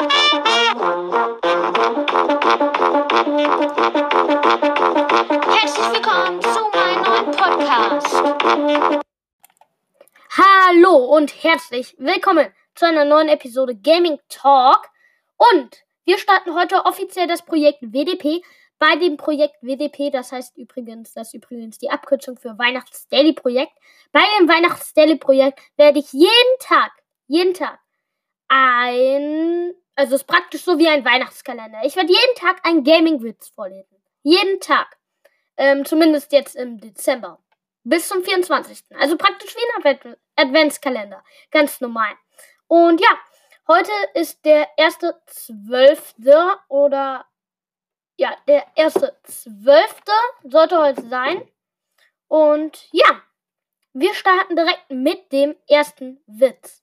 Hallo und herzlich willkommen zu einer neuen Episode Gaming Talk. Und wir starten heute offiziell das Projekt WDP. Bei dem Projekt WDP, das heißt übrigens, das ist übrigens die Abkürzung für Weihnachts-Daily-Projekt. Bei dem Weihnachts-Daily-Projekt werde ich jeden Tag, jeden Tag ein also es ist praktisch so wie ein Weihnachtskalender. Ich werde jeden Tag einen Gaming-Witz vorlesen. Jeden Tag. Ähm, zumindest jetzt im Dezember. Bis zum 24. Also praktisch wie ein Adventskalender. Ganz normal. Und ja, heute ist der erste Zwölfte oder ja, der erste Zwölfte sollte heute sein. Und ja, wir starten direkt mit dem ersten Witz.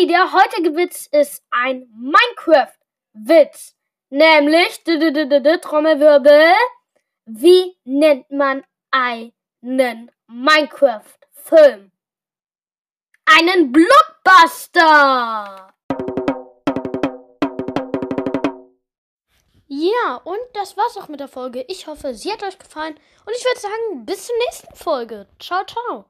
Okay, der heutige Witz ist ein Minecraft-Witz. Nämlich, Trommelwirbel, wie nennt man einen Minecraft-Film? Einen Blockbuster! Ja, und das war's auch mit der Folge. Ich hoffe, sie hat euch gefallen. Und ich würde sagen, bis zur nächsten Folge. Ciao, ciao.